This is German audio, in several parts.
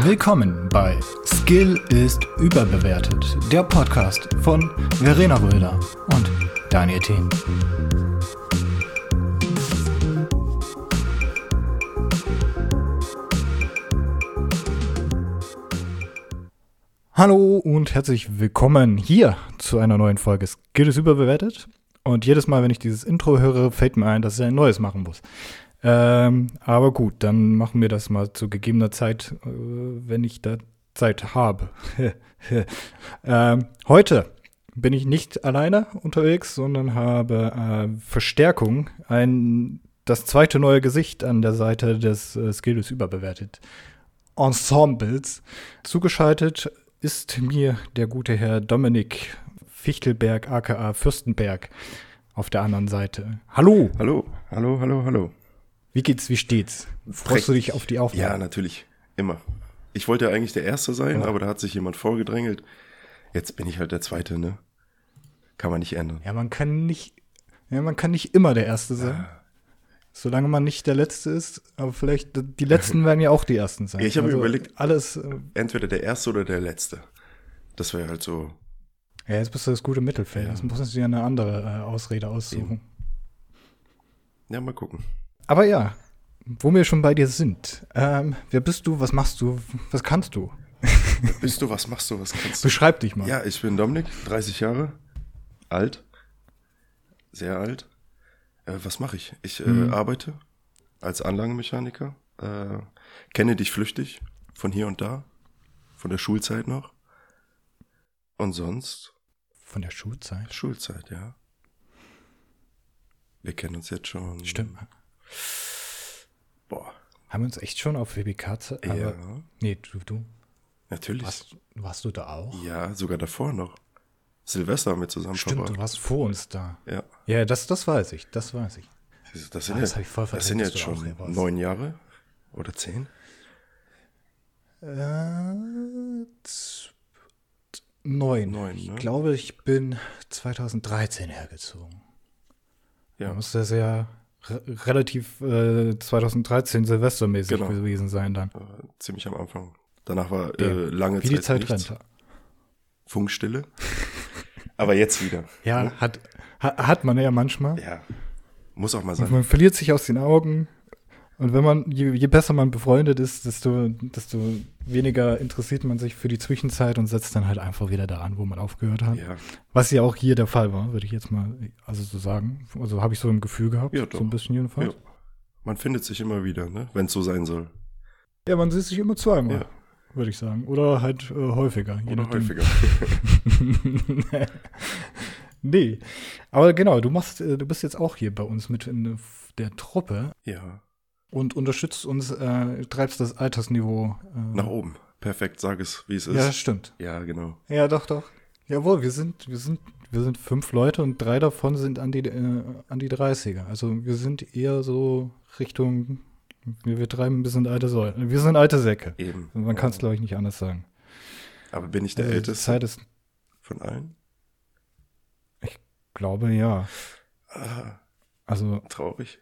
Willkommen bei Skill ist überbewertet, der Podcast von Verena Röder und Daniel Thien. Hallo und herzlich willkommen hier zu einer neuen Folge Skill ist überbewertet. Und jedes Mal, wenn ich dieses Intro höre, fällt mir ein, dass ich ein neues machen muss. Ähm, aber gut, dann machen wir das mal zu gegebener Zeit, äh, wenn ich da Zeit habe. ähm, heute bin ich nicht alleine unterwegs, sondern habe äh, Verstärkung, ein, das zweite neue Gesicht an der Seite des äh, Skills überbewertet Ensembles. Zugeschaltet ist mir der gute Herr Dominik Fichtelberg, aka Fürstenberg, auf der anderen Seite. Hallo. Hallo, hallo, hallo, hallo. Wie geht's, wie steht's? Freust du dich auf die Aufnahme? Ja, natürlich. Immer. Ich wollte ja eigentlich der Erste sein, ja. aber da hat sich jemand vorgedrängelt. Jetzt bin ich halt der Zweite, ne? Kann man nicht ändern. Ja, man kann nicht, ja, man kann nicht immer der Erste sein. Ja. Solange man nicht der Letzte ist, aber vielleicht, die Letzten werden ja auch die Ersten sein. ich habe also überlegt, alles. Äh, entweder der Erste oder der Letzte. Das wäre halt so. Ja, jetzt bist du das gute Mittelfeld. Ja. Jetzt musst du dir eine andere äh, Ausrede aussuchen. Ja, mal gucken. Aber ja, wo wir schon bei dir sind. Ähm, wer bist du? Was machst du? Was kannst du? Wer bist du? Was machst du? Was kannst du? Beschreib dich mal. Ja, ich bin Dominik, 30 Jahre alt. Sehr alt. Äh, was mache ich? Ich äh, mhm. arbeite als Anlagenmechaniker. Äh, kenne dich flüchtig von hier und da. Von der Schulzeit noch. Und sonst? Von der Schulzeit? Schulzeit, ja. Wir kennen uns jetzt schon. Stimmt. Boah. Haben wir uns echt schon auf WBK? Ja. Nee, du, du. Natürlich. Warst, warst, du da auch? Ja, sogar davor noch. Silvester haben wir zusammen Stimmt, verbracht. du warst vor uns da. Ja. Ja, das, das weiß ich, das weiß ich. Das sind, ah, das jetzt, das sind jetzt schon neun Jahre oder zehn? Äh, neun. neun ne? Ich glaube, ich bin 2013 hergezogen. Ja. Da muss das ja relativ äh, 2013 Silvestermäßig genau. gewesen sein dann. Äh, ziemlich am Anfang. Danach war äh, lange Wie Zeit die Zeit nichts. rennt. Funkstille. Aber jetzt wieder. Ja, ne? hat, hat man ja manchmal. Ja, muss auch mal sein. Und man verliert sich aus den Augen. Und wenn man, je, je, besser man befreundet ist, desto, desto weniger interessiert man sich für die Zwischenzeit und setzt dann halt einfach wieder da an, wo man aufgehört hat. Ja. Was ja auch hier der Fall war, würde ich jetzt mal also so sagen. Also habe ich so ein Gefühl gehabt, ja, so ein bisschen jedenfalls. Ja. Man findet sich immer wieder, ne? wenn es so sein soll. Ja, man sieht sich immer zweimal, ja. würde ich sagen. Oder halt äh, häufiger. Oder häufiger. nee, aber genau, du machst, äh, du bist jetzt auch hier bei uns mit in der Truppe. Ja und unterstützt uns, äh, treibst das Altersniveau äh, nach oben. Perfekt, sag es, wie es ist. Ja, stimmt. Ja, genau. Ja, doch, doch. Jawohl, wir sind, wir sind, wir sind fünf Leute und drei davon sind an die, äh, an die 30er. Also wir sind eher so Richtung, wir, wir treiben ein bisschen alte Säulen. Wir sind alte Säcke. Eben. Man kann es, glaube ich, nicht anders sagen. Aber bin ich der also, Älteste Zeit ist, von allen? Ich glaube, ja. Ah, also traurig.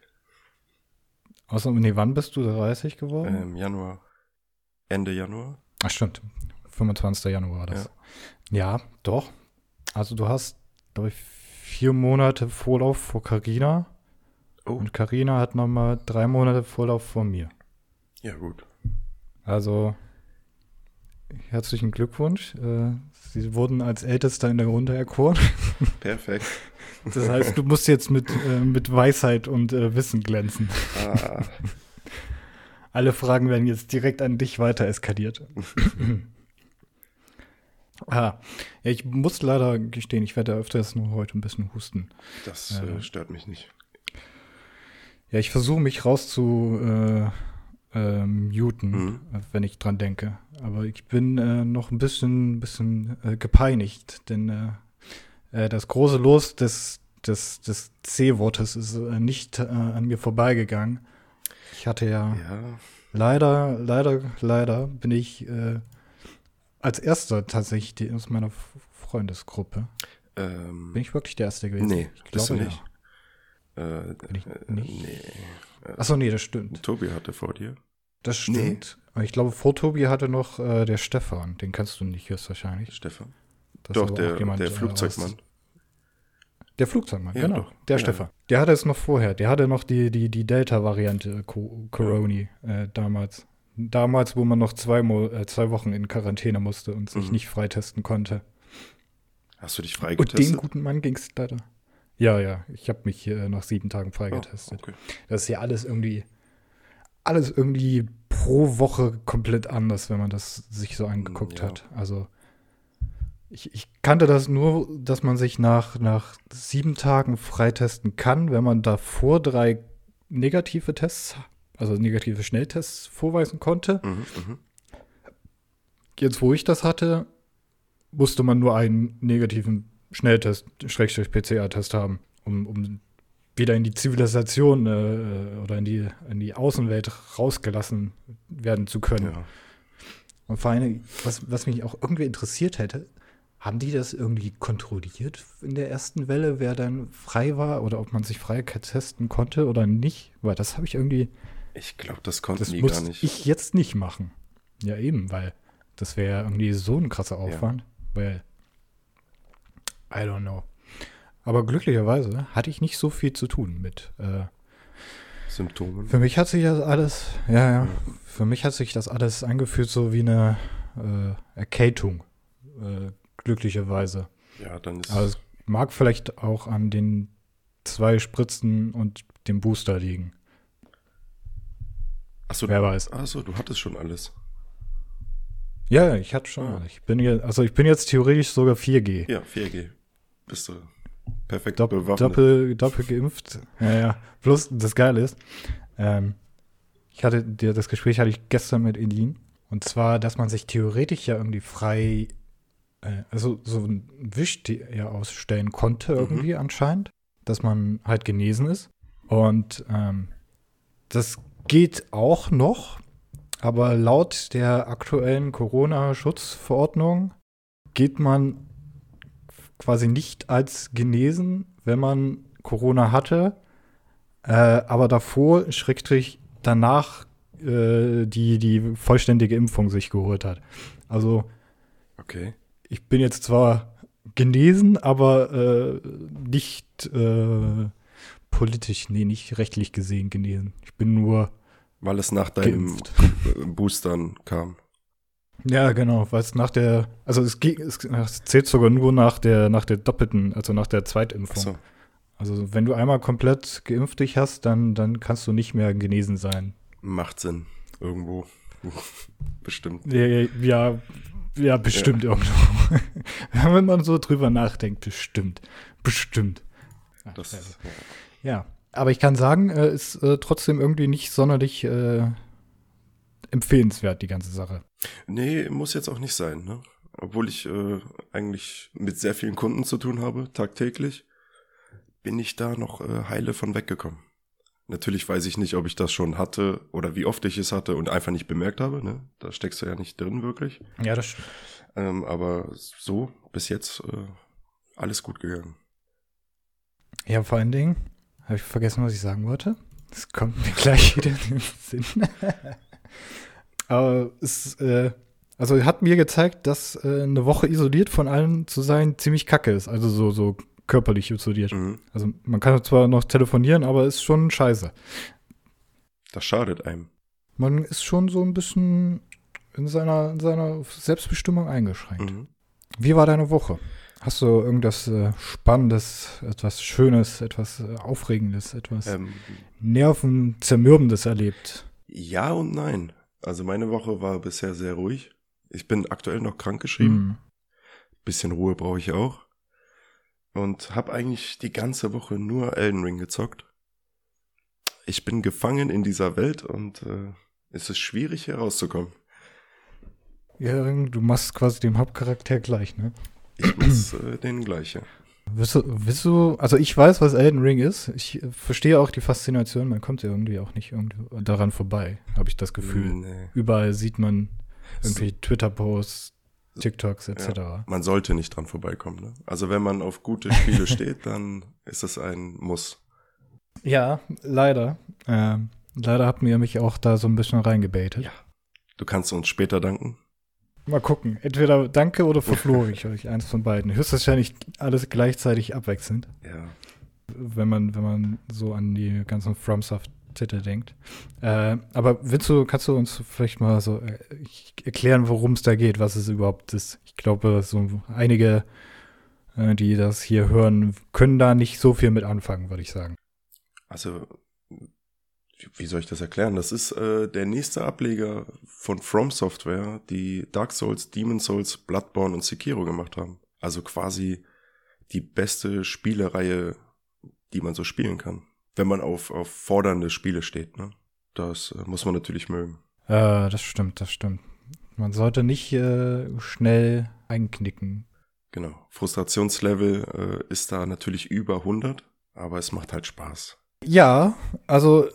Außer, nee, wann bist du 30 geworden? Im Januar. Ende Januar. Ach, stimmt. 25. Januar war das. Ja, ja doch. Also du hast, glaube ich, vier Monate Vorlauf vor Carina. Oh. Und Carina hat nochmal drei Monate Vorlauf vor mir. Ja, gut. Also, herzlichen Glückwunsch. Äh, Sie wurden als Ältester in der Runde erkoren. Perfekt. Das heißt, du musst jetzt mit, äh, mit Weisheit und äh, Wissen glänzen. Ah. Alle Fragen werden jetzt direkt an dich weiter eskaliert. ah, ja, ich muss leider gestehen, ich werde öfters nur heute ein bisschen husten. Das äh, stört mich nicht. Ja, ich versuche mich raus zu äh, äh, muten, mhm. wenn ich dran denke. Aber ich bin äh, noch ein bisschen, bisschen äh, gepeinigt, denn äh, äh, das große Los des, des, des C-Wortes ist äh, nicht an mir vorbeigegangen. Ich hatte ja, ja, leider, leider, leider bin ich als erster tatsächlich aus meiner Freundesgruppe. Ähm, bin ich wirklich der Erste gewesen? Nee, ich glaube nicht. Ja. Bin ich nicht? Nee. Achso, nee, das stimmt. Tobi hatte vor dir. Das stimmt. Nee. Ich glaube, vor Tobi hatte noch äh, der Stefan. Den kannst du nicht höchstwahrscheinlich. Stefan? Doch, der, jemand, der äh, Flugzeugmann. aus- Der Flugzeugmann, Ja, genau. doch. Der Ja, Stefan. Der hatte es noch vorher. Der hatte noch die, die, die Delta-Variante Co Coroni äh, damals. Damals, wo man noch zwei, Mo äh, zwei Wochen in Quarantäne musste und sich Mhm. nicht freitesten konnte. Hast du dich Und dem freigetestet? guten Mann ging es leider. Ja, ja. Ich habe mich äh, nach sieben Tagen Oh, freigetestet. okay. Das ist ja alles irgendwie, alles irgendwie pro Woche komplett anders, wenn man das sich so angeguckt ja. hat. Also ich, ich kannte das nur, dass man sich nach, nach sieben Tagen freitesten kann, wenn man davor drei negative Tests, also negative Schnelltests vorweisen konnte. Mhm, mhm. Jetzt, wo ich das hatte, musste man nur einen negativen Schnelltest, Schrägstrich PCR-Test haben, um, um wieder in die Zivilisation äh, oder in die, in die Außenwelt rausgelassen werden zu können. Ja. Und vor allem, was, was mich auch irgendwie interessiert hätte, haben die das irgendwie kontrolliert in der ersten Welle, wer dann frei war oder ob man sich frei testen konnte oder nicht? Weil das habe ich irgendwie, Ich glaube, das konnten das muss gar nicht. ich jetzt nicht machen. Ja, eben, weil das wäre ja irgendwie so ein krasser Aufwand. Weil, I don't know. Aber glücklicherweise hatte ich nicht so viel zu tun mit. Äh, Symptomen. für mich hat sich das alles, ja, ja, für mich hat sich das alles angefühlt so wie eine äh, Erkältung. Äh, glücklicherweise. Ja, dann ist Aber es mag vielleicht auch an den zwei Spritzen und dem Booster liegen. Achso, Wer weiß. achso, du hattest schon alles. Ja, ich hatte schon. Ah. Ich bin jetzt, also ich bin jetzt theoretisch sogar 4G. Ja, 4G. Bist du perfekt Dopp, bewaffnet. doppel, doppel geimpft. Ja, ja. Plus, das Geile ist, ähm, ich hatte, das Gespräch hatte ich gestern mit Edin. Und zwar, dass man sich theoretisch ja irgendwie frei, also so ein Wisch ja ausstellen konnte Mhm. irgendwie anscheinend, dass man halt genesen ist. Und ähm, das geht auch noch, aber laut der aktuellen Corona-Schutzverordnung geht man quasi nicht als genesen, wenn man Corona hatte, äh, aber davor, schrägstrich danach, äh, die, die vollständige Impfung sich geholt hat. Also Okay. Ich bin jetzt zwar genesen, aber äh, nicht äh, politisch, nee, nicht rechtlich gesehen genesen. Ich bin nur Weil es nach deinem Boostern kam. Ja, genau, weil es nach der, also es, es, es zählt sogar nur nach der, nach der doppelten, also nach der Zweitimpfung. Achso. Also wenn du einmal komplett geimpft dich hast, dann, dann kannst du nicht mehr genesen sein. Macht Sinn. Irgendwo. Bestimmt. Ja, ja, ja, ja bestimmt irgendwo. wenn man so drüber nachdenkt, bestimmt. Bestimmt. Ach, Das, gut. Ja, aber ich kann sagen, äh, ist äh, trotzdem irgendwie nicht sonderlich äh, empfehlenswert, die ganze Sache. nee, muss jetzt auch nicht sein, ne? Obwohl ich äh, eigentlich mit sehr vielen Kunden zu tun habe, tagtäglich, bin ich da noch äh, heile von weggekommen. Natürlich weiß ich nicht, ob ich das schon hatte oder wie oft ich es hatte und einfach nicht bemerkt habe, ne? Da steckst du ja nicht drin wirklich. Ja, das stimmt. Ähm, aber so, bis jetzt äh, alles gut gegangen. Ja, vor allen Dingen, habe ich vergessen, was ich sagen wollte. Das kommt mir gleich wieder in den Sinn. Aber es, äh, also hat mir gezeigt, dass äh, eine Woche isoliert von allen zu sein ziemlich kacke ist. Also so, so körperlich isoliert. Mhm. Also man kann zwar noch telefonieren, aber ist schon scheiße. Das schadet einem. Man ist schon so ein bisschen in seiner, in seiner Selbstbestimmung eingeschränkt. Mhm. Wie war deine Woche? Hast du irgendwas äh, Spannendes, etwas Schönes, etwas äh, Aufregendes, etwas Ähm, Nervenzermürbendes erlebt? ja und nein. Also meine Woche war bisher sehr ruhig. Ich bin aktuell noch krankgeschrieben. Hm. Bisschen Ruhe brauche ich auch. Und habe eigentlich die ganze Woche nur Elden Ring gezockt. Ich bin gefangen in dieser Welt und äh, es ist schwierig herauszukommen. Ja, du machst quasi dem Hauptcharakter gleich, ne? Ich muss äh, den gleichen. Willst du, willst du, also ich weiß, was Elden Ring ist. Ich äh, verstehe auch die Faszination. Man kommt ja irgendwie auch nicht irgendwie daran vorbei, habe ich das Gefühl. Nee. Überall sieht man irgendwie Twitter-Posts, TikToks etc. Man sollte nicht dran vorbeikommen. Ne? Also wenn man auf gute Spiele steht, dann ist es ein Muss. Ja, leider. Ähm, leider habt ihr mich auch da so ein bisschen reingebaitet. Ja. Du kannst uns später danken. Mal gucken. Entweder danke oder verfloge ich euch. Eins von beiden. Höchstwahrscheinlich alles gleichzeitig abwechselnd. Ja. Wenn man, wenn man so an die ganzen FromSoft-Titel denkt. Äh, aber willst du, kannst du uns vielleicht mal so äh, erklären, worum es da geht, was es überhaupt ist? Ich glaube, so einige, äh, die das hier hören, können da nicht so viel mit anfangen, würde ich sagen. Also wie soll ich das erklären? Das ist äh, der nächste Ableger von From Software, die Dark Souls, Demon Souls, Bloodborne und Sekiro gemacht haben. Also quasi die beste Spielereihe, die man so spielen kann. Wenn man auf, auf fordernde Spiele steht, ne? Das äh, muss man natürlich mögen. Äh, das stimmt, das stimmt. Man sollte nicht äh, schnell einknicken. Genau. Frustrationslevel äh, ist da natürlich über 100, aber es macht halt Spaß. Ja, also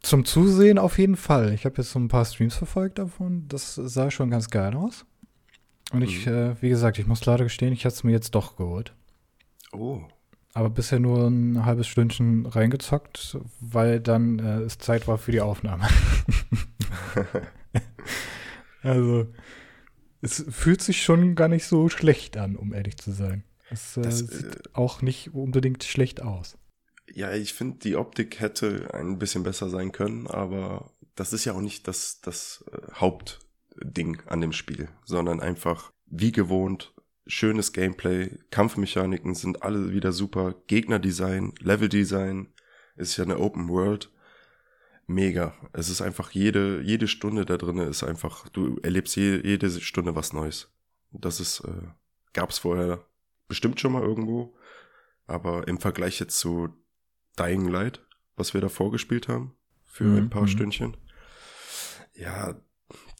zum Zusehen auf jeden Fall. Ich habe jetzt so ein paar Streams verfolgt davon. Das sah schon ganz geil aus. Und ich, mhm. äh, wie gesagt, ich muss leider gestehen, ich hatte es mir jetzt doch geholt. Oh. Aber bisher nur ein halbes Stündchen reingezockt, weil dann äh, es Zeit war für die Aufnahme. also, es fühlt sich schon gar nicht so schlecht an, um ehrlich zu sein. Es äh, das, sieht äh, auch nicht unbedingt schlecht aus. Ja, ich finde, die Optik hätte ein bisschen besser sein können, aber das ist ja auch nicht das, das äh, Hauptding an dem Spiel, sondern einfach wie gewohnt, schönes Gameplay, Kampfmechaniken sind alle wieder super, Gegnerdesign, Leveldesign, ist ja eine Open World. Mega. Es ist einfach jede, jede Stunde da drin ist einfach, du erlebst je, jede Stunde was Neues. Das ist, äh, gab's vorher bestimmt schon mal irgendwo, aber im Vergleich jetzt zu Dying Light, was wir da vorgespielt haben, für mhm. ein paar mhm. Stündchen. Ja,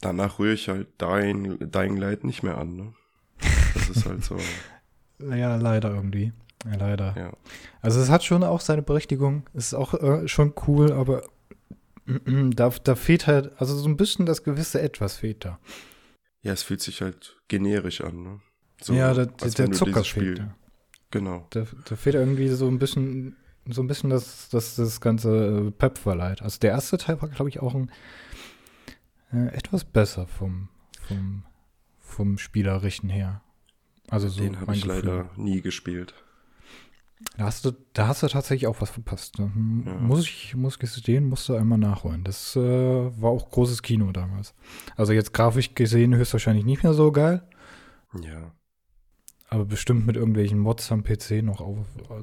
danach rühre ich halt Dying, Dying Light nicht mehr an. Ne? Das ist halt so. ja, leider irgendwie. Ja, leider. Ja. Also es hat schon auch seine Berechtigung. Es ist auch äh, schon cool, aber da, da fehlt halt, also so ein bisschen das gewisse Etwas fehlt da. Ja, es fühlt sich halt generisch an, ne? So, ja, der, der Zucker fehlt. Ja. Genau. Da, da fehlt irgendwie so ein bisschen so ein bisschen das, das, das ganze äh, Pep verleiht. Also der erste Teil war, glaube ich, auch ein äh, etwas besser vom, vom, vom Spielerischen her. Also so Den habe ich Gefühl. leider nie gespielt. Da hast du, da hast du tatsächlich auch was verpasst. Ne? Ja. Muss ich, muss gestehen, musst du einmal nachholen. Das äh, war auch großes Kino damals. Also jetzt grafisch gesehen höchstwahrscheinlich nicht mehr so geil. Ja. Aber bestimmt mit irgendwelchen Mods am PC noch, auf,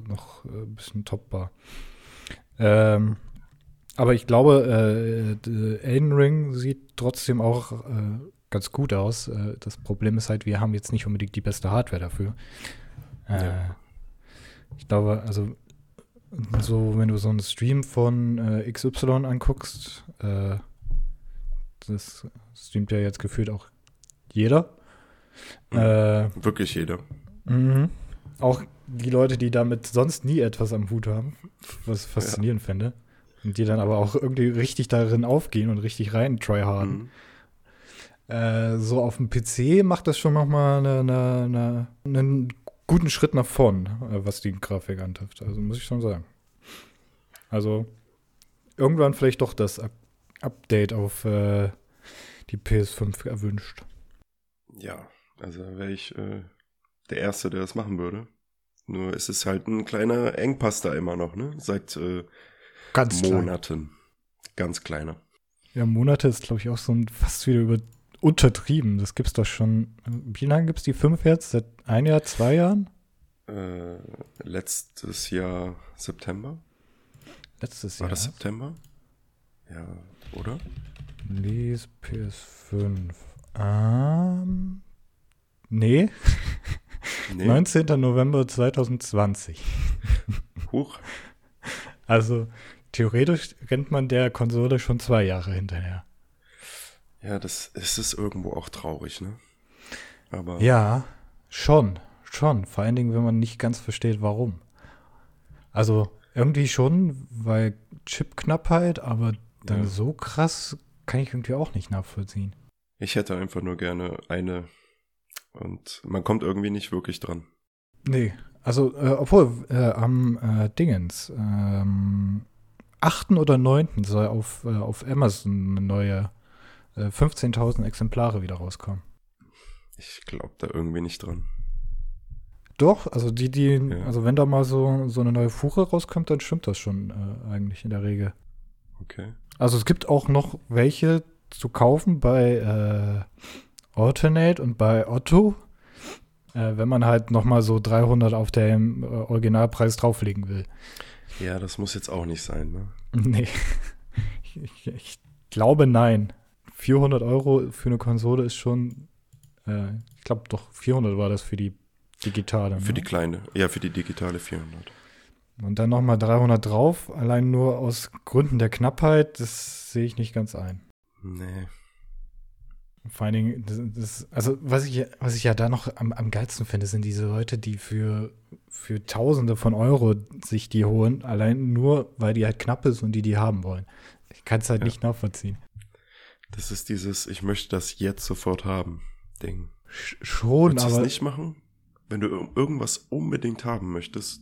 noch äh, ein bisschen topbar. Ähm, aber ich glaube, äh, Elden Ring sieht trotzdem auch äh, ganz gut aus. Äh, das Problem ist halt, wir haben jetzt nicht unbedingt die beste Hardware dafür. Äh, ja. Ich glaube, also so, wenn du so einen Stream von äh, XY anguckst, das streamt ja jetzt gefühlt auch jeder. Mhm. Wirklich jeder. Mhm. Auch die Leute, die damit sonst nie etwas am Hut haben, was faszinierend ja. fände. Und die dann aber auch irgendwie richtig darin aufgehen und richtig rein tryharden. Mhm. Äh, so auf dem PC macht das schon nochmal eine, eine, eine, einen guten Schritt nach vorn, äh, was die Grafik antrifft. Also muss ich schon sagen. Also irgendwann vielleicht doch das Up Update auf äh, die PS5 erwünscht. Ja, also wäre ich äh, der Erste, der das machen würde. Nur ist es halt ein kleiner Engpass da immer noch, ne? Seit äh, Ganz Monaten. Klein. Ganz kleiner. Ja, Monate ist, glaube ich, auch so ein fast wieder über untertrieben. Das gibt's doch schon. Wie lange gibt's die fünf jetzt? Seit ein Jahr, zwei Jahren? Äh, letztes Jahr September. Letztes Jahr. War das September? Ja, oder? Lies PS5. Ähm, nee. nee. 19. November 2020. Huch. Also theoretisch rennt man der Konsole schon zwei Jahre hinterher. Ja, das ist es irgendwo auch traurig, ne? Aber ja, schon, schon. Vor allen Dingen, wenn man nicht ganz versteht, warum. Also irgendwie schon, weil Chipknappheit, aber dann ja. so krass kann ich irgendwie auch nicht nachvollziehen. Ich hätte einfach nur gerne eine und man kommt irgendwie nicht wirklich dran. Nee, also äh, obwohl äh, am äh, Dingens ähm, 8. oder 9. soll auf, äh, auf Amazon eine neue äh, 15.000 Exemplare wieder rauskommen. Ich glaube da irgendwie nicht dran. Doch, also die, die, Ja. also wenn da mal so, so eine neue Fuhre rauskommt, dann stimmt das schon äh, eigentlich in der Regel. Okay. Also es gibt auch noch welche zu kaufen bei äh, Alternate und bei Otto, äh, wenn man halt noch mal so 300 auf dem äh, Originalpreis drauflegen will. Ja, das muss jetzt auch nicht sein, ne? Nee, ich, ich, ich glaube nein. 400 Euro für eine Konsole ist schon, äh, ich glaube doch 400 war das für die digitale. Für ne? die kleine. Ja, für die digitale 400. Und dann noch mal 300 drauf, allein nur aus Gründen der Knappheit, das sehe ich nicht ganz ein. Nee. Vor allen Dingen, das, das, also was ich, was ich ja da noch am, am geilsten finde, sind diese Leute, die für, für Tausende von Euro sich die holen, allein nur, weil die halt knapp ist und die die haben wollen. Ich kann es halt Ja. nicht nachvollziehen. Das ist dieses, ich möchte das jetzt sofort haben, Ding. Sch schon, Würdest du es aber nicht machen? Wenn du ir- irgendwas unbedingt haben möchtest,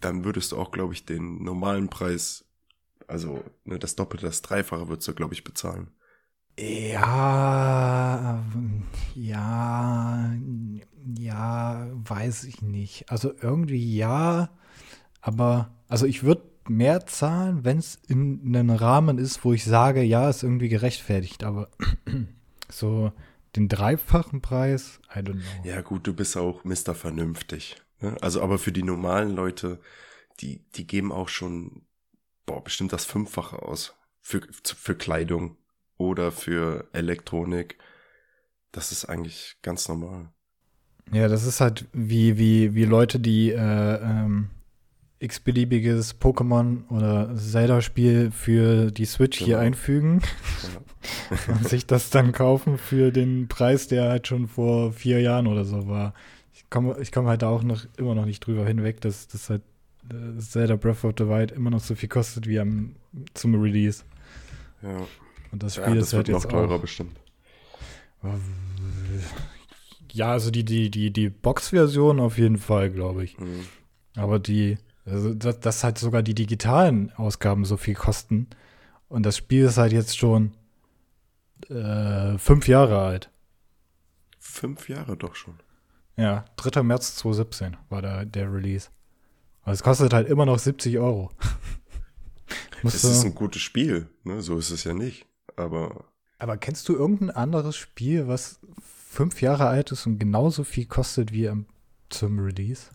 dann würdest du auch, glaube ich, den normalen Preis, also ne, das Doppelte, das Dreifache würdest du, glaube ich, bezahlen. ja, ja, ja, weiß ich nicht. Also irgendwie ja, aber also ich würde mehr zahlen, wenn es in einem Rahmen ist, wo ich sage, ja, ist irgendwie gerechtfertigt, aber so den dreifachen Preis, I don't know. Ja, gut, du bist auch Mr. Vernünftig. Ne? Also, aber für die normalen Leute, die, die geben auch schon, boah, bestimmt das Fünffache aus. Für, für Kleidung oder für Elektronik. Das ist eigentlich ganz normal. Ja, das ist halt wie, wie, wie Leute, die äh, ähm, x-beliebiges Pokémon oder Zelda-Spiel für die Switch hier Genau. einfügen Ja. und sich das dann kaufen für den Preis, der halt schon vor vier Jahren oder so war. Ich komme ich komm halt da auch noch immer noch nicht drüber hinweg, dass das halt äh, Zelda Breath of the Wild immer noch so viel kostet wie am zum Release. ja. Und das ja, Spiel das ist halt wird noch jetzt teurer auch. bestimmt. Ja, also die, die, die, die Box-Version auf jeden Fall, glaube ich. Mhm. Aber die, also dass, dass halt sogar die digitalen Ausgaben so viel kosten. Und das Spiel ist halt jetzt schon äh, fünf Jahre alt. Fünf Jahre doch schon. Ja, 3. März 2017 war da der Release. Aber es kostet halt immer noch 70 Euro. Es ist ein gutes Spiel, ne? so ist es ja nicht. Aber aber kennst du irgendein anderes Spiel, was fünf Jahre alt ist und genauso viel kostet wie am, zum Release?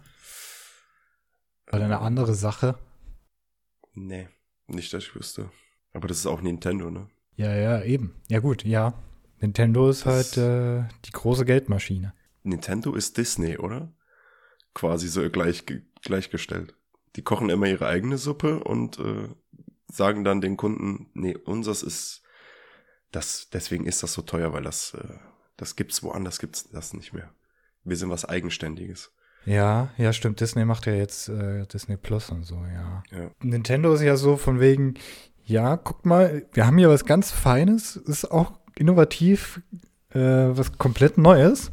Oder eine andere Sache? Nee, nicht, dass ich wüsste. Aber das ist auch Nintendo, ne? Ja, ja, eben. Ja, gut, ja. Nintendo ist Das- halt äh, die große Geldmaschine. Nintendo ist Disney, oder? Quasi so gleich, gleichgestellt. Die kochen immer ihre eigene Suppe und äh, sagen dann den Kunden, nee, unseres ist das, deswegen ist das so teuer, weil das, äh, das gibt's woanders gibt's das nicht mehr. Wir sind was Eigenständiges. Ja, ja, stimmt. Disney macht ja jetzt äh, Disney Plus und so, ja. Ja. Nintendo ist ja so von wegen, ja, guck mal, wir haben hier was ganz Feines, ist auch innovativ, äh, was komplett Neues,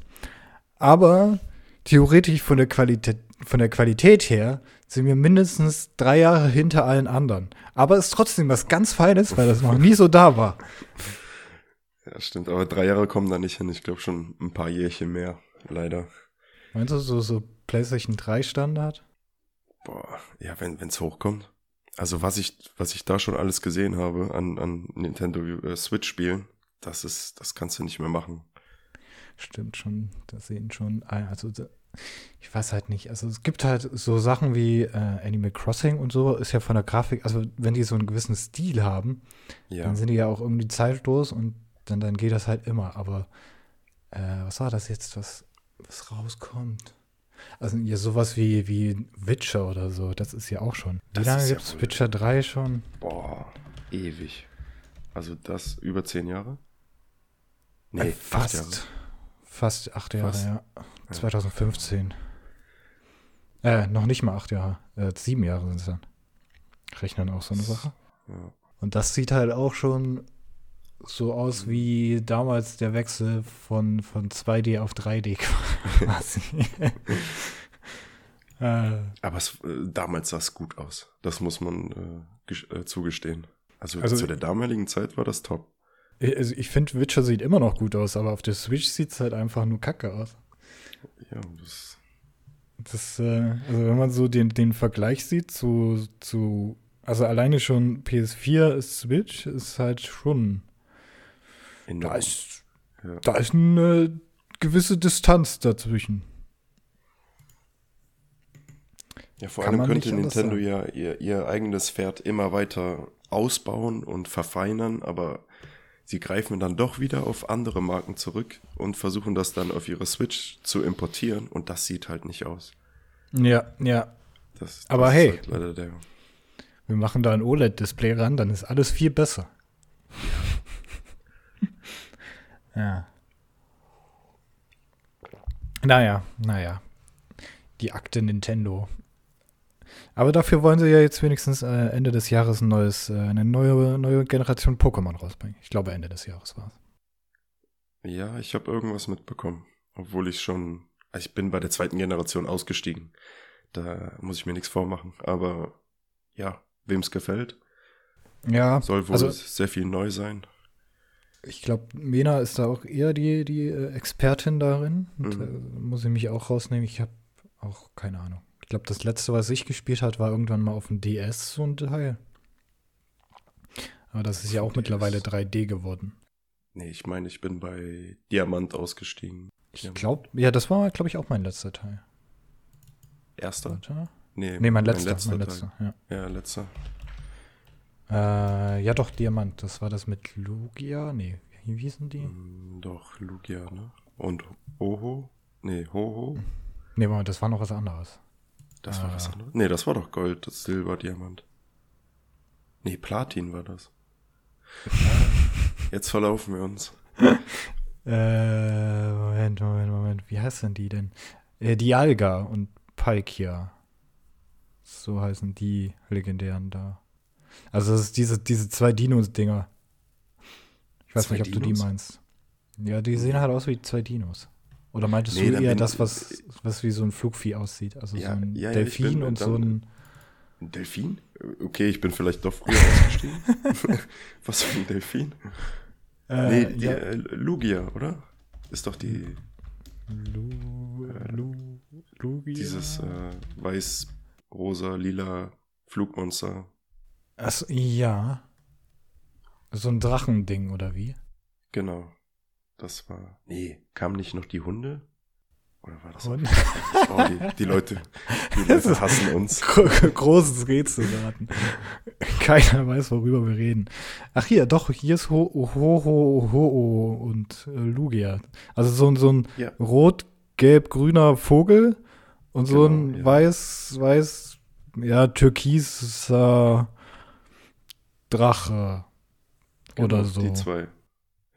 aber theoretisch von der Qualität, von der Qualität her sind wir mindestens drei Jahre hinter allen anderen. Aber ist trotzdem was ganz Feines, weil das noch nie so da war. Ja, stimmt. Aber drei Jahre kommen da nicht hin. Ich glaube schon ein paar Jährchen mehr. Leider. Meinst du so, so PlayStation 3 Standard? Boah, ja, wenn wenn's hochkommt. Also was ich, was ich da schon alles gesehen habe an, an Nintendo äh, Switch-Spielen, das ist, das kannst du nicht mehr machen. Stimmt schon, das sehen schon, ein- also ich weiß halt nicht, also es gibt halt so Sachen wie äh, Animal Crossing und so, ist ja von der Grafik, also wenn die so einen gewissen Stil haben, Ja. dann sind die ja auch irgendwie zeitlos und dann, dann geht das halt immer, aber äh, was war das jetzt, was, was rauskommt? Also ja, sowas wie, wie Witcher oder so, das ist ja auch schon. Wie Das lange ja gibt es wohl- Witcher 3 schon? Boah, ewig. Also das über zehn Jahre? Nee, Äh, acht fast. Jahre. Fast acht Jahre, Fast. ja. 2015. Äh, noch nicht mal acht Jahre. Äh, sieben Jahre sind es dann. Rechnen auch so eine Sache. Ja. Und das sieht halt auch schon so aus wie damals der Wechsel von, von 2D auf 3D quasi. äh, Aber es, äh, damals sah es gut aus. Das muss man äh, äh, zugestehen. Also, Also- zu der damaligen Zeit war das top. Also ich finde, Witcher sieht immer noch gut aus, aber auf der Switch sieht es halt einfach nur kacke aus. Ja, das. Das, äh, also wenn man so den, den Vergleich sieht zu, zu, also alleine schon PS4 Switch ist halt schon. Da ist, Ja. da ist eine gewisse Distanz dazwischen. Ja, vor Kann allem könnte Nintendo ja ihr, ihr eigenes Pferd immer weiter ausbauen und verfeinern, aber sie greifen dann doch wieder auf andere Marken zurück und versuchen das dann auf ihre Switch zu importieren und das sieht halt nicht aus. Ja, ja. Das, Aber das hey. Halt Wir machen da ein OLED-Display ran, dann ist alles viel besser. ja. Naja, naja. Die Akte Nintendo. Aber dafür wollen sie ja jetzt wenigstens äh, Ende des Jahres ein neues, äh, eine neue, neue Generation Pokémon rausbringen. Ich glaube, Ende des Jahres war es. ja, ich habe irgendwas mitbekommen, obwohl ich schon, also ich bin bei der zweiten Generation ausgestiegen. Da muss ich mir nichts vormachen, aber ja, wem es gefällt, Ja, soll wohl also sehr viel neu sein. Ich glaube, Mena ist da auch eher die, die äh, Expertin darin. Und, Mhm. äh, muss ich mich auch rausnehmen. Ich habe auch keine Ahnung. Ich glaube, das letzte, was ich gespielt habe, war irgendwann mal auf dem DS so ein Teil. Aber das ist ja auch DS. mittlerweile 3D geworden. Nee, ich meine, ich bin bei Diamant ausgestiegen. Ich glaube, ja, das war, glaube ich, auch mein letzter Teil. Erster? Warte. Nee, Nee, mein letzter. mein Teil. letzter, ja. Ja, letzter. Äh, ja, doch, Diamant. Das war das mit Lugia. Nee, wie hießen die? Hm, Doch, Lugia, ne? Und Oho? Nee, Hoho? Nee, Moment, das war noch was anderes. Das war was Ah. anderes. Nee, das war doch Gold, das Silber, Diamant. Nee, Platin war das. Jetzt verlaufen wir uns. Äh, Moment, Moment, Moment. Wie heißt denn die denn? Äh, Dialga und Palkia. So heißen die legendären da. Also das ist diese, diese zwei Dinos-Dinger. Ich weiß Zwei nicht, ob du die Dinos? meinst. Ja, die sehen halt aus wie zwei Dinos. Oder meintest Nee, du eher das, was, was wie so ein Flugvieh aussieht? Also Ja, so ein ja, Delfin bin und so ein. Ein Delfin? Okay, ich bin vielleicht doch früher ausgestiegen. was für ein Delfin? Äh, nee, die, ja, äh, Lugia, oder? Ist doch die, Lu, Lu, Lugia. dieses äh, weiß, rosa, lila Flugmonster. Achso, ja. So ein Drachending, oder wie? Genau. Das war. Nee, kamen nicht noch die Hunde? Oder war das? Und? Oh, die, die Leute, die Leute hassen uns. Gro- Großes Rätselraten. Keiner weiß, worüber wir reden. Ach hier, doch, hier ist Ho Ho Ho Ho und äh, Lugia. Also so, ein- so ein Ja. rot-gelb-grüner Vogel und so Genau, ein ja. weiß, weiß, ja, türkiser Drache. Oder Genau, so. Die zwei.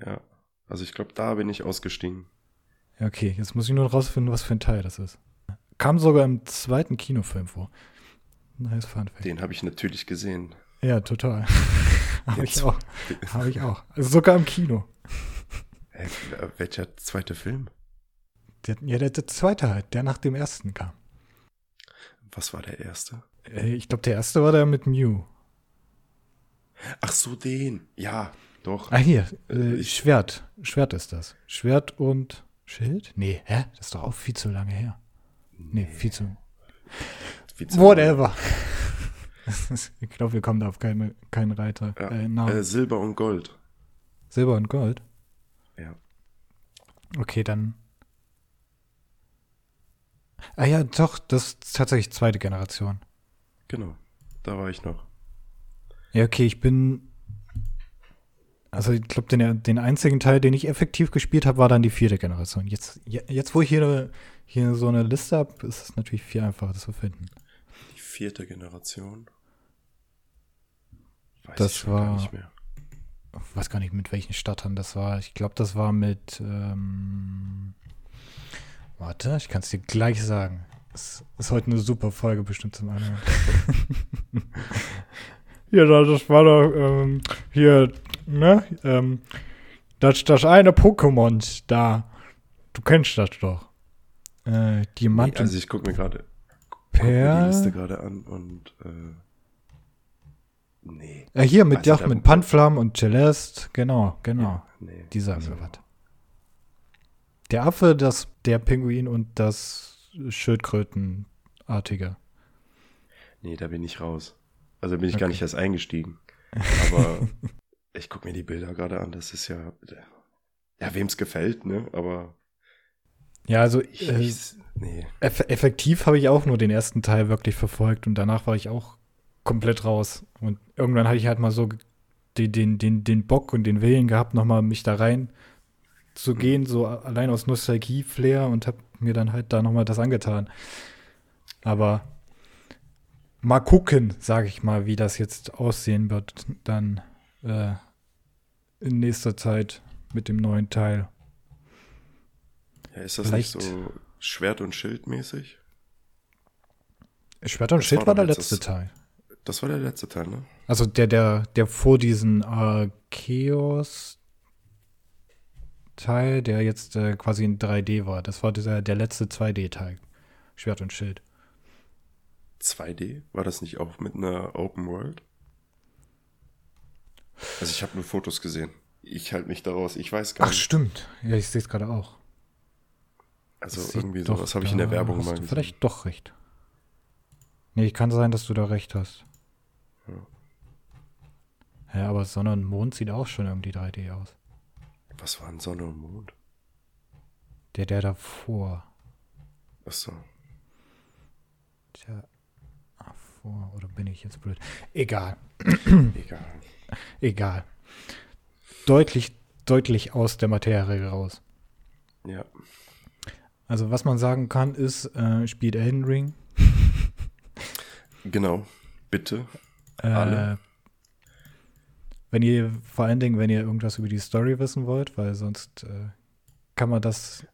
Ja. Also ich glaube, da bin ich ausgestiegen. Ja, okay, jetzt muss ich nur rausfinden, was für ein Teil das ist. Kam sogar im zweiten Kinofilm vor. Nice Fun Fact. Den habe ich natürlich gesehen. Ja, total. Habe ich auch. Habe ich auch. Also sogar im Kino. Hä, welcher zweite Film? Der, ja, der, der zweite halt, der nach dem ersten kam. Was war der erste? Äh, Ich glaube, der erste war der mit Mew. Ach so, den. Ja, doch. Ah, hier. Äh, Äh, ich- Schwert. Schwert ist das. Schwert und Schild? Nee, hä? Das ist doch auch viel zu lange her. Nee, viel zu. Wie zu- Whatever. ich glaube, wir kommen da auf keine, keinen Reiter. Ja. Äh. Äh, Silber und Gold. Silber und Gold. Ja. Okay, dann. Ah ja, doch, das ist tatsächlich zweite Generation. Genau. Da war ich noch. Ja, okay, ich bin. Also ich glaube, den, den einzigen Teil, den ich effektiv gespielt habe, war dann die vierte Generation. Jetzt, je- jetzt wo ich hier, hier so eine Liste habe, ist es natürlich viel einfacher das zu finden. Die vierte Generation. Weiß Das war- gar nicht mehr. Ich weiß gar nicht, mit welchen Startern das war. Ich glaube, das war mit. Ähm, warte, ich kann es dir gleich sagen. Es ist heute eine super Folge bestimmt zum Anhören. ja, das war doch ähm, hier, ne? Ähm, das, das eine Pokémon da. Du kennst das doch. Äh, Diamant Nee, also ich gucke mir gerade die Liste gerade an und äh, Nee. Ja, hier mit, Also mit Panflam und Celeste, genau, genau. Ja, nee. Die sagen Also, was. Der Affe, das, der Pinguin und das Schildkrötenartige. Nee, da bin ich raus. Also bin ich gar Okay. nicht erst eingestiegen. Aber ich gucke mir die Bilder gerade an. Das ist ja. Ja, wem es gefällt, ne? Aber Ja, also ich, äh, ich nee. eff effektiv habe ich auch nur den ersten Teil wirklich verfolgt und danach war ich auch komplett raus. Und irgendwann hatte ich halt mal so den, den, den, den Bock und den Willen gehabt, nochmal mich da rein zu gehen, so allein aus Nostalgie-Flair und habe mir dann halt da nochmal das angetan. Aber mal gucken, sage ich mal, wie das jetzt aussehen wird dann äh, in nächster Zeit mit dem neuen Teil. Ja, ist das Vielleicht- nicht so Schwert- und Schild-mäßig? Schwert und Das Schild war war der letzte Teil. Das war der letzte Teil, ne? Also der, der, der vor diesen Arceus Teil, der jetzt äh, quasi in 3D war. Das war dieser, der letzte 2D-Teil. Schwert und Schild. 2D? War das nicht auch mit einer Open World? Also ich habe nur Fotos gesehen. Ich halte mich daraus. Ich weiß gar Ach, nicht. stimmt. Ja, ich sehe es gerade auch. Also Sieht irgendwie sowas habe ich in der Werbung mal du gesehen. Vielleicht doch recht. Nee, kann sein, dass du da recht hast. Ja. Ja, aber Sonne und Mond sieht auch schon irgendwie 3D aus. Was waren Sonne und Mond? Der, der davor. Achso. Der davor. Oder bin ich jetzt blöd? Egal. Egal. Egal. Deutlich, deutlich aus der Materie raus. Ja. Also was man sagen kann, ist, äh, spielt Elden Ring. Genau. Bitte. Äh, Alle? Wenn ihr, vor allen Dingen, wenn ihr irgendwas über die Story wissen wollt, weil sonst äh, kann man das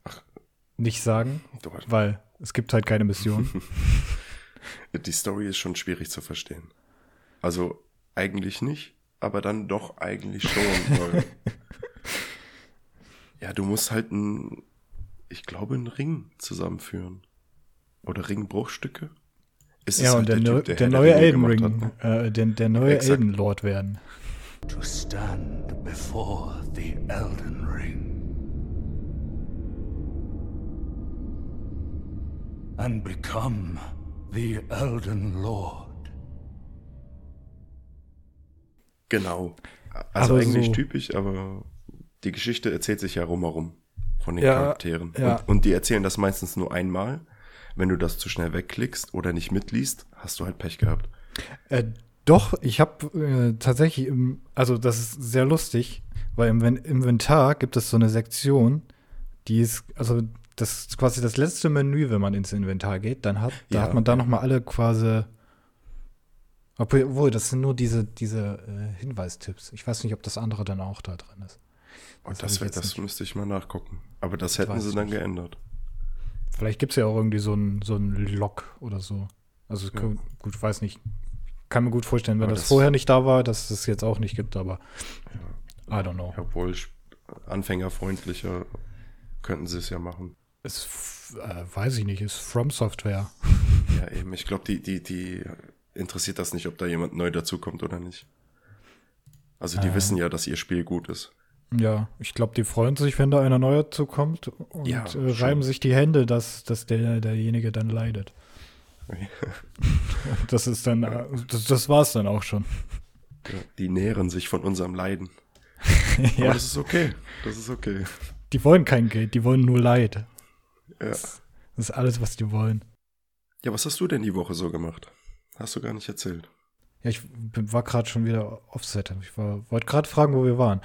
nicht sagen, weil es gibt halt keine Mission. Die Story ist schon schwierig zu verstehen. Also eigentlich nicht, aber dann doch eigentlich schon. weil, ja, du musst halt ein, ich glaube, einen Ring zusammenführen. Oder Ringbruchstücke. Ist es ja, halt und der, neu- Typ, der, Herr neue Elden gemacht Ring, hat, ne? äh, der, der neue Exakt. Elden Lord werden. to stand before the Elden Ring and become the Elden Lord. Genau. Also Aber eigentlich so- typisch, aber die Geschichte erzählt sich ja rumherum von den Ja, Charakteren. ja. Und, und die erzählen das meistens nur einmal. Wenn du das zu schnell wegklickst oder nicht mitliest, hast du halt Pech gehabt. Äh, doch, ich habe äh, tatsächlich, im, also das ist sehr lustig, weil im Ven- Inventar gibt es so eine Sektion, die ist, also das ist quasi das letzte Menü, wenn man ins Inventar geht, dann hat, da Ja. hat man da noch mal alle quasi, obwohl, das sind nur diese, diese äh, Hinweistipps. Ich weiß nicht, ob das andere dann auch da drin ist. Und hab das, ich wär, das müsste ich mal nachgucken. Aber das hätten weiß sie dann nicht. geändert. Vielleicht gibt es ja auch irgendwie so ein, so ein Log oder so. Also Ja. kann- gut, weiß nicht. Kann mir gut vorstellen, wenn das, das- vorher nicht da war, dass es das jetzt auch nicht gibt, aber I don't know. Obwohl anfängerfreundlicher könnten sie es ja machen. Ist, äh, weiß ich nicht, ist From Software. Ja, eben. Ich glaube, die, die, die interessiert das nicht, ob da jemand neu dazukommt oder nicht. Also die Äh. wissen ja, dass ihr Spiel gut ist. Ja, ich glaube, die freuen sich, wenn da einer neuer zukommt und Ja, äh, reiben sich die Hände, dass, dass der, derjenige dann leidet. Das ist dann, äh, das, das war's dann auch schon. Ja, die nähren sich von unserem Leiden. Aber ja, das ist okay. Das ist okay. die wollen kein Geld, die wollen nur Leid. Ja. Das ist alles, was die wollen. ja, was hast du denn die Woche so gemacht? Hast du gar nicht erzählt. Ja, ich bin, war gerade schon wieder offset. Ich wollte gerade fragen, wo wir waren.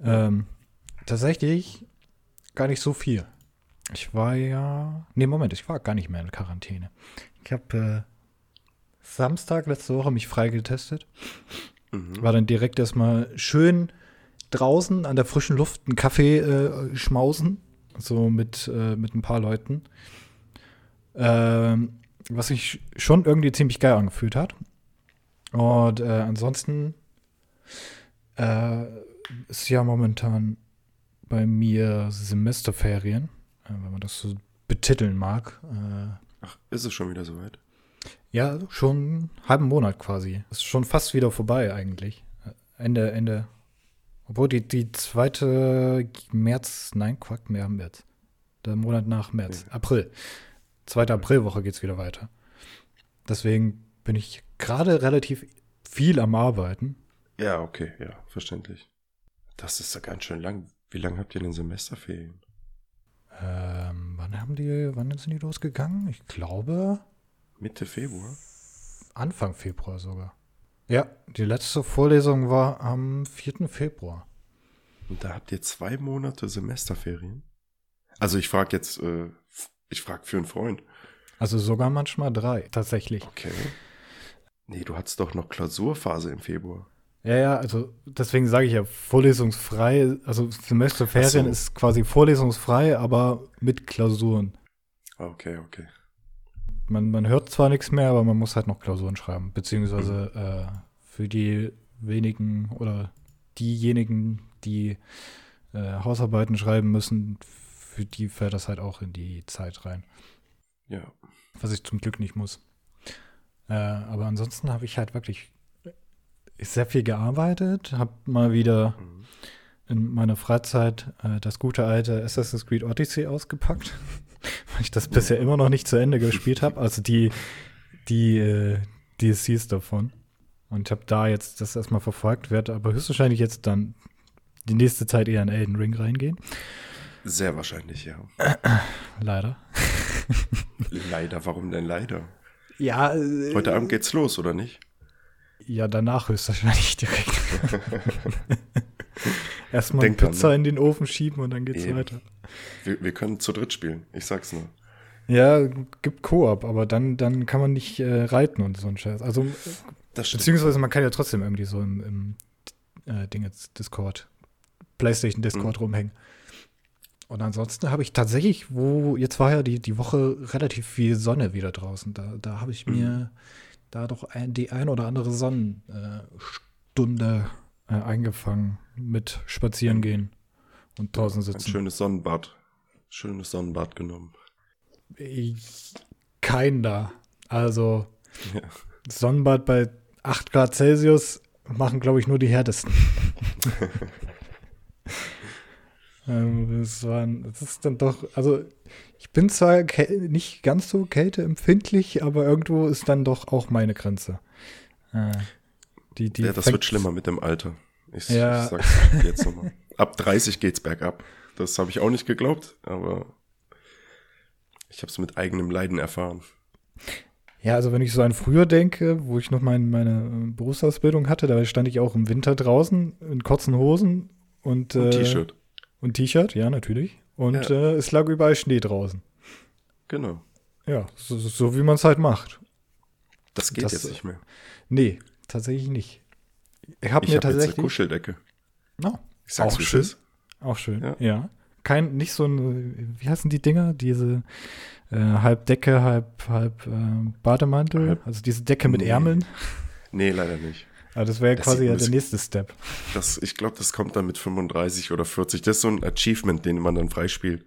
Ähm, tatsächlich gar nicht so viel. Ich war ja. Nee, Moment, ich war gar nicht mehr in Quarantäne. Ich habe äh, Samstag letzte Woche mich freigetestet. Mhm. War dann direkt erstmal schön draußen an der frischen Luft einen Kaffee äh, schmausen. So mit, äh, mit ein paar Leuten. Ähm, was sich schon irgendwie ziemlich geil angefühlt hat. Und äh, ansonsten äh, ist ja momentan bei mir Semesterferien, äh, wenn man das so betiteln mag. Äh, Ach, ist es schon wieder soweit? Ja, schon einen halben Monat quasi. Ist schon fast wieder vorbei eigentlich. Ende, Ende. Obwohl die, die zweite März, nein, Quack, mehr März. Der Monat nach März. April. Zweite Aprilwoche geht's wieder weiter. Deswegen bin ich gerade relativ viel am Arbeiten. Ja, okay, ja, verständlich. Das ist ja ganz schön lang. Wie lange habt ihr denn Semesterferien? Ähm, wann haben die, wann sind die losgegangen? Ich glaube Mitte Februar? Anfang Februar sogar. Ja, die letzte Vorlesung war am 4. Februar. Und da habt ihr zwei Monate Semesterferien? Also ich frage jetzt, äh, ich frage für einen Freund. Also sogar manchmal drei, tatsächlich. Okay. Nee, du hattest doch noch Klausurphase im Februar. Ja, ja, also deswegen sage ich ja vorlesungsfrei, also Semesterferien so. ist quasi vorlesungsfrei, aber mit Klausuren. Ah, Okay, okay. Man, man hört zwar nichts mehr, aber man muss halt noch Klausuren schreiben, beziehungsweise äh, für die wenigen oder diejenigen, die äh, Hausarbeiten schreiben müssen, für die fällt das halt auch in die Zeit rein, Ja. was ich zum Glück nicht muss. Äh, aber ansonsten habe ich halt wirklich sehr viel gearbeitet, habe mal wieder Mhm. in meiner Freizeit äh, das gute alte Assassin's Creed Odyssey ausgepackt, weil ich das bisher immer noch nicht zu Ende gespielt habe. Also die, die äh, DLCs davon. Und ich habe da jetzt das erstmal verfolgt, werde aber höchstwahrscheinlich jetzt dann die nächste Zeit eher in Elden Ring reingehen. Sehr wahrscheinlich, ja. Leider. Leider, warum denn leider? Ja, äh, Heute Abend geht's los, oder nicht? ja, danach höchstwahrscheinlich direkt. Erstmal Denk Pizza ne? in den Ofen schieben und dann geht's Eben. weiter. Wir, wir können zu dritt spielen, ich sag's nur. Ja, gibt Koop, aber dann, dann kann man nicht äh, reiten und so ein Scheiß. Also, Das stimmt. beziehungsweise man kann ja trotzdem irgendwie so im, im äh, Ding jetzt Discord, PlayStation Discord Mhm. rumhängen. Und ansonsten habe ich tatsächlich, wo, jetzt war ja die, die Woche relativ viel Sonne wieder draußen. Da, da habe ich mir da doch ein, die ein oder andere Sonnenstunde äh, äh, eingefangen mit Spazieren gehen und draußen Ein sitzen. schönes Sonnenbad. Schönes Sonnenbad genommen. Kein da. Also Ja. Sonnenbad bei 8 Grad Celsius machen, glaube ich, nur die härtesten. ähm, das, waren, das ist dann doch, also ich bin zwar nicht ganz so kälteempfindlich, aber irgendwo ist dann doch auch meine Grenze. Äh, die, die ja, das wird schlimmer mit dem Alter. Ich, Ja. ich sag's jetzt nochmal. Ab 30 geht's bergab. Das habe ich auch nicht geglaubt, aber ich habe es mit eigenem Leiden erfahren. Ja, also wenn ich so an früher denke, wo ich noch mein, meine äh, Berufsausbildung hatte, da stand ich auch im Winter draußen in kurzen Hosen und, Und äh, T-Shirt. Und T-Shirt, ja, natürlich. Und Ja. äh, es lag überall Schnee draußen. Genau. Ja, so, so wie man es halt macht. Das geht Das- jetzt nicht mehr. Nee, tatsächlich nicht. Ich habe mir habe jetzt eine tatsächlich. Kuscheldecke. Oh, Ich sag's, Auch schön. ist. auch schön, ja. Ja. Kein, nicht so ein, wie heißen die Dinger? Diese äh, halb Decke, halb, halb äh, Bademantel. Halb- also diese Decke mit Nee. Ärmeln. Nee, leider nicht. Aber das wäre ja quasi ja der nächste Step. Das, ich glaube, das kommt dann mit 35 oder 40. Das ist so ein Achievement, den man dann freispielt.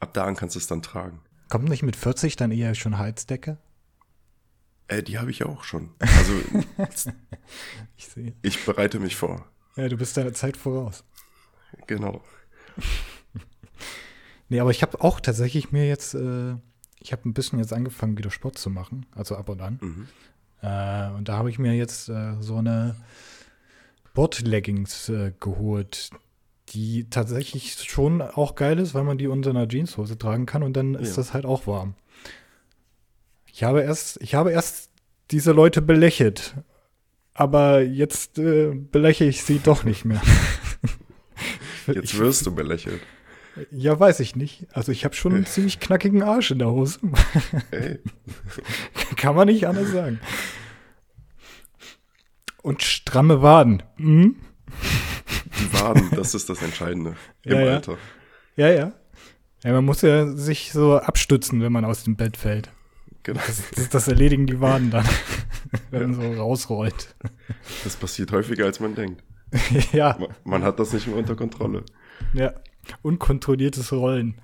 Ab da an kannst du es dann tragen. Kommt nicht mit 40 dann eher schon Heizdecke? Äh, die habe ich auch schon. Also Ich sehe. ich bereite mich vor. Ja, du bist deiner Zeit voraus. Genau. Nee, aber ich habe auch tatsächlich mir jetzt, äh, ich habe ein bisschen jetzt angefangen, wieder Sport zu machen, also ab und an. Mhm. Äh, und da habe ich mir jetzt äh, so eine Sportleggings äh, geholt, die tatsächlich schon auch geil ist, weil man die unter einer Jeanshose tragen kann und dann ist Ja. das halt auch warm. Ich habe erst, ich habe erst diese Leute belächelt, aber jetzt äh, belächle ich sie doch nicht mehr. Jetzt Ich- wirst du belächelt. Ja, weiß ich nicht. Also ich habe schon einen ziemlich knackigen Arsch in der Hose. Ey, Kann man nicht anders sagen. Und stramme Waden. Hm? die Waden, das ist das Entscheidende im Ja, ja. Alter. Ja, ja. Ja, man muss ja sich so abstützen, wenn man aus dem Bett fällt. Genau. Das, das erledigen die Waden dann, wenn man so rausrollt. Das passiert häufiger, als man denkt. ja, Ma- Man hat das nicht mehr unter Kontrolle. ja. Unkontrolliertes Rollen.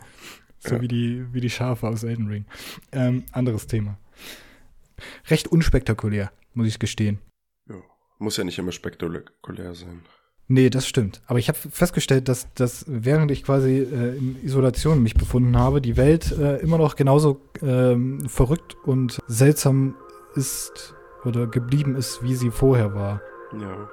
So Ja. wie, die, wie die Schafe aus Elden Ring. Ähm, anderes Thema. recht unspektakulär, muss ich gestehen. Ja. Muss ja nicht immer spektakulär sein. Nee, das stimmt. Aber ich habe festgestellt, dass, dass während ich quasi äh, in Isolation mich befunden habe, die Welt äh, immer noch genauso ähm, verrückt und seltsam ist oder geblieben ist, wie sie vorher war. Ja.